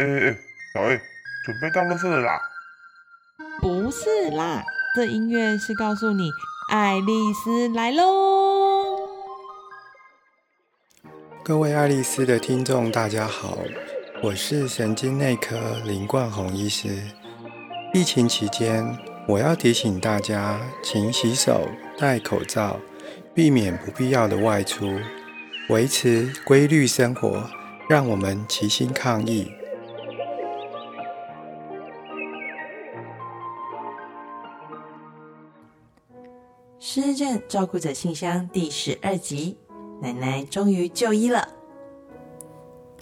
哎哎哎，小 A，准备到乐色了啦？不是啦，这音乐是告诉你，爱丽丝来喽。各位爱丽丝的听众，大家好，我是神经内科林冠宏医师。疫情期间，我要提醒大家，勤洗手、戴口罩，避免不必要的外出，维持规律生活，让我们齐心抗疫。失智症照顾者信箱第十二集，奶奶终于就医了。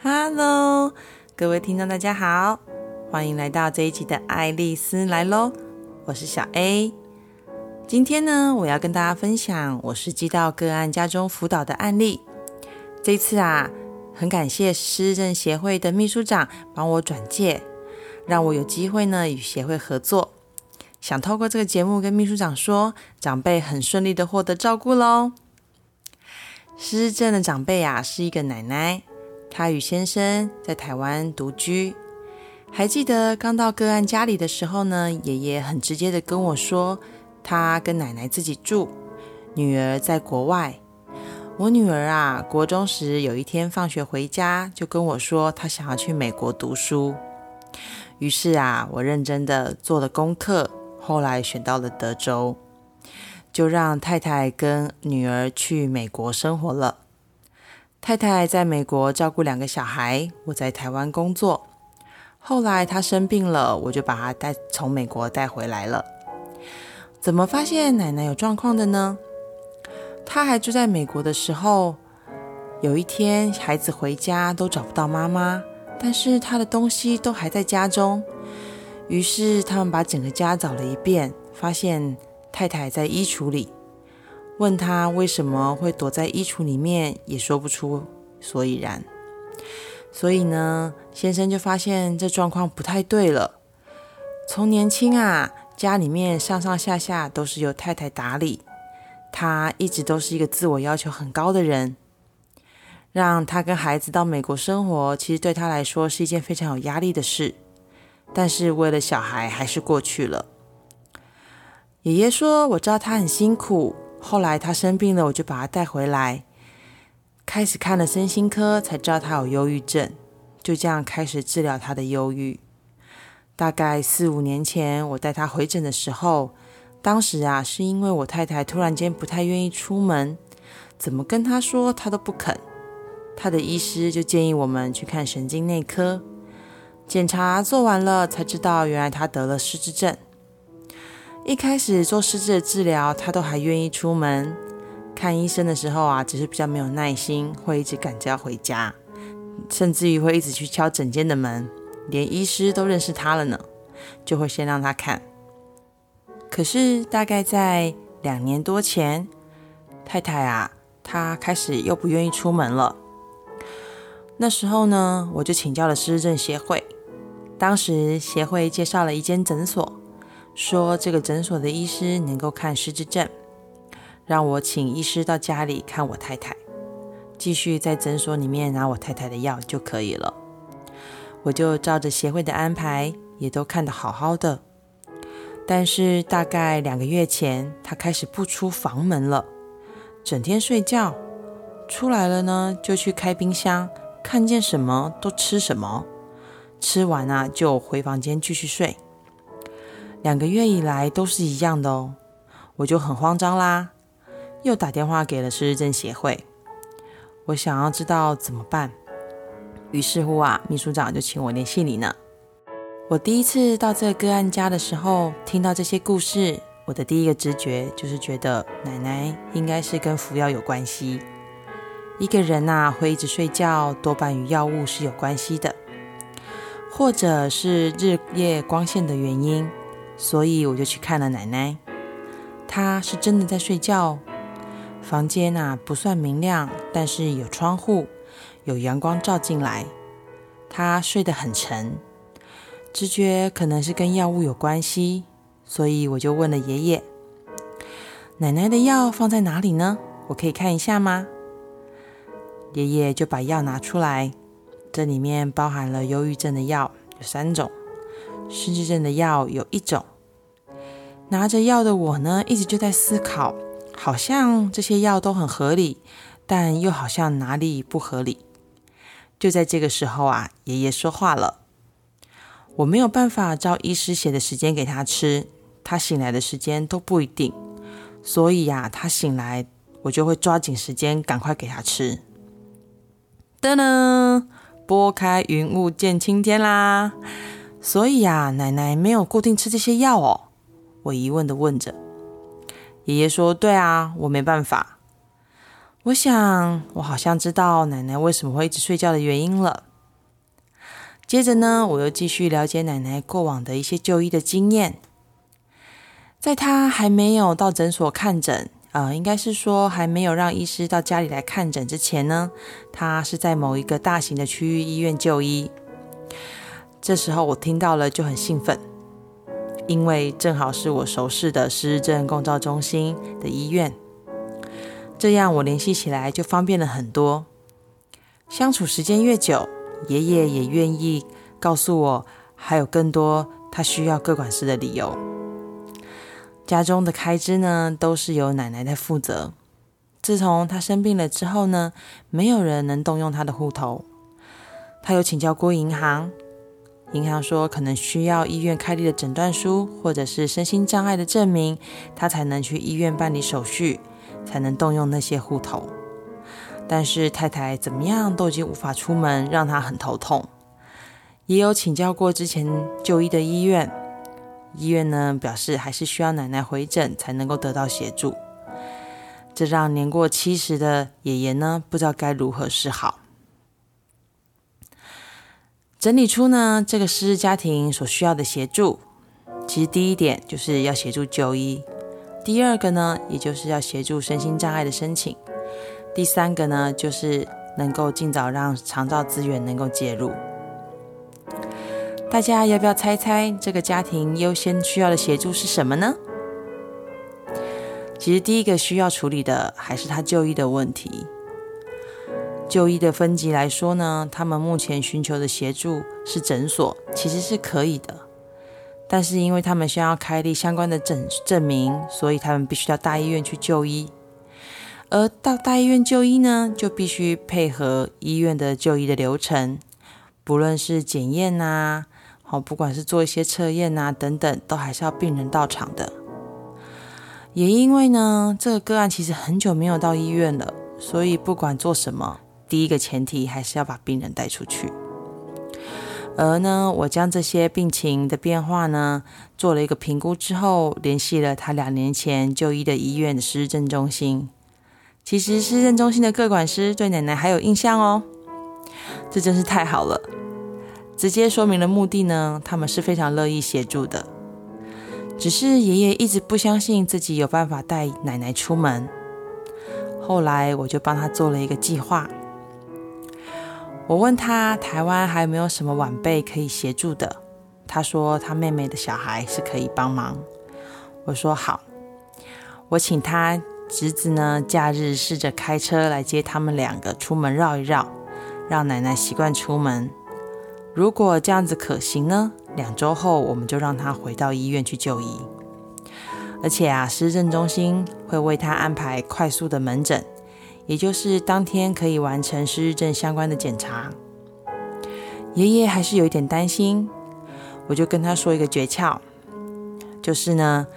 Hello，各位听众，大家好，欢迎来到这一集的《爱丽丝来喽》，我是小 A。今天呢，我要跟大家分享我实际到个案家中辅导的案例。这次啊，很感谢失智症协会的秘书长帮我转介，让我有机会呢与协会合作。想透过这个节目跟秘书长说，长辈很顺利的获得照顾喽。失智症的长辈啊，是一个奶奶，她与先生在台湾独居。还记得刚到个案家里的时候呢，爷爷很直接的跟我说，他跟奶奶自己住，女儿在国外。我女儿啊，国中时有一天放学回家，就跟我说她想要去美国读书。于是啊，我认真的做了功课。后来选到了德州，就让太太跟女儿去美国生活了。太太在美国照顾两个小孩，我在台湾工作。后来她生病了，我就把她带从美国带回来了。怎么发现奶奶有状况的呢？她还住在美国的时候，有一天孩子回家都找不到妈妈，但是她的东西都还在家中。于是他们把整个家找了一遍，发现太太在衣橱里。问他为什么会躲在衣橱里面，也说不出所以然。所以呢，先生就发现这状况不太对了。从年轻啊，家里面上上下下都是由太太打理，他一直都是一个自我要求很高的人。让他跟孩子到美国生活，其实对他来说是一件非常有压力的事。但是为了小孩，还是过去了。爷爷说：“我知道他很辛苦。后来他生病了，我就把他带回来，开始看了身心科，才知道他有忧郁症。就这样开始治疗他的忧郁。大概四五年前，我带他回诊的时候，当时啊，是因为我太太突然间不太愿意出门，怎么跟他说他都不肯。他的医师就建议我们去看神经内科。”检查做完了，才知道原来他得了失智症。一开始做失智的治疗，他都还愿意出门看医生的时候啊，只是比较没有耐心，会一直赶着要回家，甚至于会一直去敲诊间的门，连医师都认识他了呢，就会先让他看。可是大概在两年多前，太太啊，她开始又不愿意出门了。那时候呢，我就请教了失智症协会。当时协会介绍了一间诊所，说这个诊所的医师能够看失智症，让我请医师到家里看我太太，继续在诊所里面拿我太太的药就可以了。我就照着协会的安排，也都看得好好的。但是大概两个月前，他开始不出房门了，整天睡觉，出来了呢就去开冰箱，看见什么都吃什么。吃完啊，就回房间继续睡。两个月以来都是一样的哦，我就很慌张啦，又打电话给了失智症协会，我想要知道怎么办。于是乎啊，秘书长就请我联系你呢。我第一次到这个个案家的时候，听到这些故事，我的第一个直觉就是觉得奶奶应该是跟服药有关系。一个人呐会一直睡觉，多半与药物是有关系的。或者是日夜光线的原因，所以我就去看了奶奶。她是真的在睡觉，房间啊不算明亮，但是有窗户，有阳光照进来。她睡得很沉，直觉可能是跟药物有关系，所以我就问了爷爷：“奶奶的药放在哪里呢？我可以看一下吗？”爷爷就把药拿出来。这里面包含了忧郁症的药有三种，失智症的药有一种。拿着药的我呢，一直就在思考，好像这些药都很合理，但又好像哪里不合理。就在这个时候啊，爷爷说话了：“我没有办法照医师写的时间给他吃，他醒来的时间都不一定，所以呀，他醒来我就会抓紧时间赶快给他吃。”噔噔，拨开云雾见青天啦！所以呀，奶奶没有固定吃这些药哦。我疑问的问着，爷爷说：“对啊，我没办法。我想，我好像知道奶奶为什么会一直睡觉的原因了。”接着呢，我又继续了解奶奶过往的一些就医的经验。在她还没有到诊所看诊，呃，应该是说还没有让医师到家里来看诊之前呢，他是在某一个大型的区域医院就医。这时候我听到了，就很兴奋。因为正好是我熟识的失智症共照中心的医院，这样我联系起来就方便了很多。相处时间越久，爷爷也愿意告诉我还有更多他需要各管事的理由。家中的开支呢，都是由奶奶在负责。自从她生病了之后呢，没有人能动用她的户头。她有请教过银行。银行说，可能需要医院开立的诊断书，或者是身心障碍的证明，她才能去医院办理手续，才能动用那些户头。但是太太怎么样都已经无法出门，让她很头痛。也有请教过之前就医的医院，医院呢表示还是需要奶奶回诊才能够得到协助。这让年过七十的爷爷呢不知道该如何是好。整理出呢这个失智家庭所需要的协助，其实第一点就是要协助就医，第二个呢也就是要协助身心障碍的申请，第三个呢就是能够尽早让长照资源能够介入。大家要不要猜猜这个家庭优先需要的协助是什么呢？其实第一个需要处理的还是他就医的问题。就医的分级来说呢，他们目前寻求的协助是诊所，其实是可以的。但是因为他们需要开立相关的证证明，所以他们必须到大医院去就医。而到大医院就医呢，就必须配合医院的就医的流程，不论是检验呐，好，不管是做一些测验啊等等，都还是要病人到场的。也因为呢，这个个案其实很久没有到医院了，所以不管做什么。第一个前提还是要把病人带出去，而呢，我将这些病情的变化呢做了一个评估之后，联系了他两年前就医的医院的失政中心。其实失政中心的各管师对奶奶还有印象哦，这真是太好了。直接说明了目的呢，他们是非常乐意协助的。只是爷爷一直不相信自己有办法带奶奶出门，后来我就帮他做了一个计划。我问他台湾还有没有什么晚辈可以协助的？他说他妹妹的小孩是可以帮忙。我说好，我请他侄子呢，假日试着开车来接他们两个出门绕一绕，让奶奶习惯出门。如果这样子可行呢，两周后我们就让他回到医院去就医。而且啊，失症中心会为他安排快速的门诊。也就是当天可以完成失智症相关的检查。爷爷还是有一点担心，我就跟他说一个诀窍，就是呢，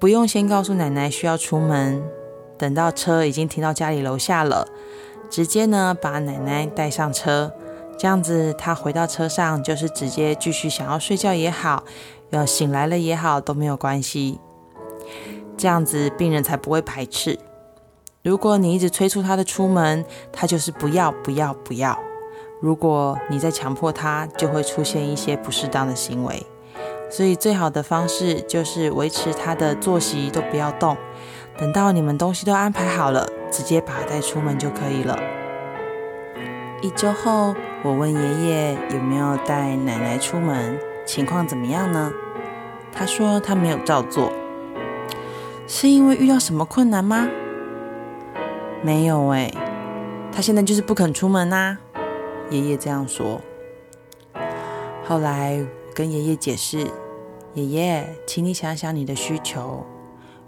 不用先告诉奶奶需要出门，等到车已经停到家里楼下了，直接呢把奶奶带上车，这样子他回到车上就是直接继续想要睡觉也好，要醒来了也好都没有关系，这样子病人才不会排斥。如果你一直催促他的出门，他就是不要不要不要。如果你在强迫他，就会出现一些不适当的行为。所以最好的方式就是维持他的作息都不要动，等到你们东西都安排好了，直接把他带出门就可以了。一周后，我问爷爷有没有带奶奶出门，情况怎么样呢？他说他没有照做，是因为遇到什么困难吗？没有哎，他现在就是不肯出门呐。爷爷这样说。后来跟爷爷解释：“爷爷，请你想想你的需求。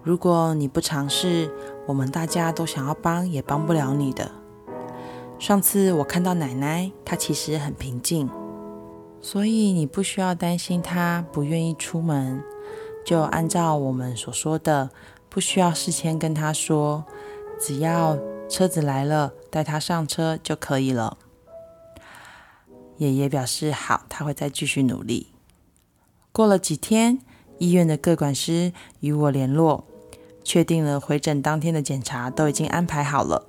如果你不尝试，我们大家都想要帮也帮不了你的。”上次我看到奶奶，她其实很平静，所以你不需要担心她不愿意出门。就按照我们所说的，不需要事先跟她说，只要车子来了，带她上车就可以了。爷爷表示好，他会再继续努力。过了几天，医院的各管师与我联络，确定了回诊当天的检查都已经安排好了，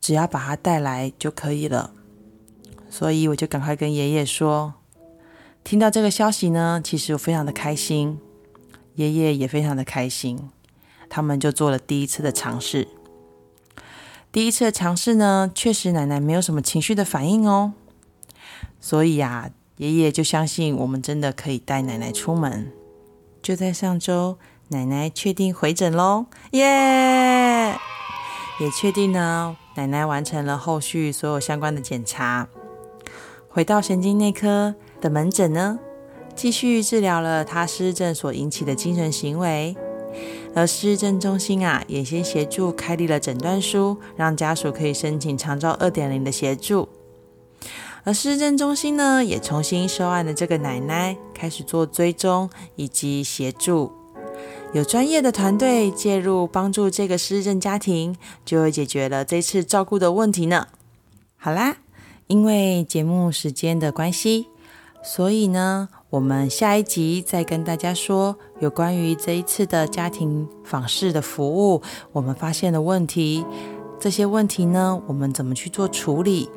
只要把他带来就可以了。所以我就赶快跟爷爷说，听到这个消息呢，其实我非常的开心。爷爷也非常的开心，他们就做了第一次的尝试。第一次的尝试呢，确实奶奶没有什么情绪的反应哦，所以啊，爷爷就相信我们真的可以带奶奶出门。就在上周，奶奶确定回诊喽，耶！也确定呢，奶奶完成了后续所有相关的检查，回到神经内科的门诊呢。继续治疗了他失智症所引起的精神行为，而失智症中心啊也先协助开立了诊断书，让家属可以申请长照二点零的协助。而失智症中心呢也重新收案的这个奶奶开始做追踪以及协助，有专业的团队介入帮助这个失智症家庭，就会解决了这次照顾的问题呢。好啦，因为节目时间的关系，所以呢。我们下一集再跟大家说有关于这一次的家庭访视的服务，我们发现的问题，这些问题呢，我们怎么去做处理？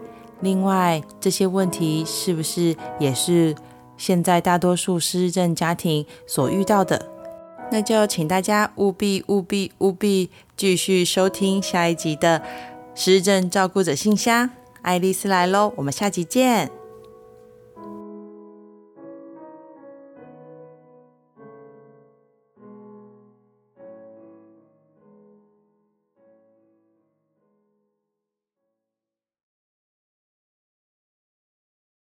另外，这些问题是不是也是现在大多数失智症家庭所遇到的？那就请大家务必务必务必继续收听下一集的失智照顾者信箱。爱丽丝来喽，我们下集见。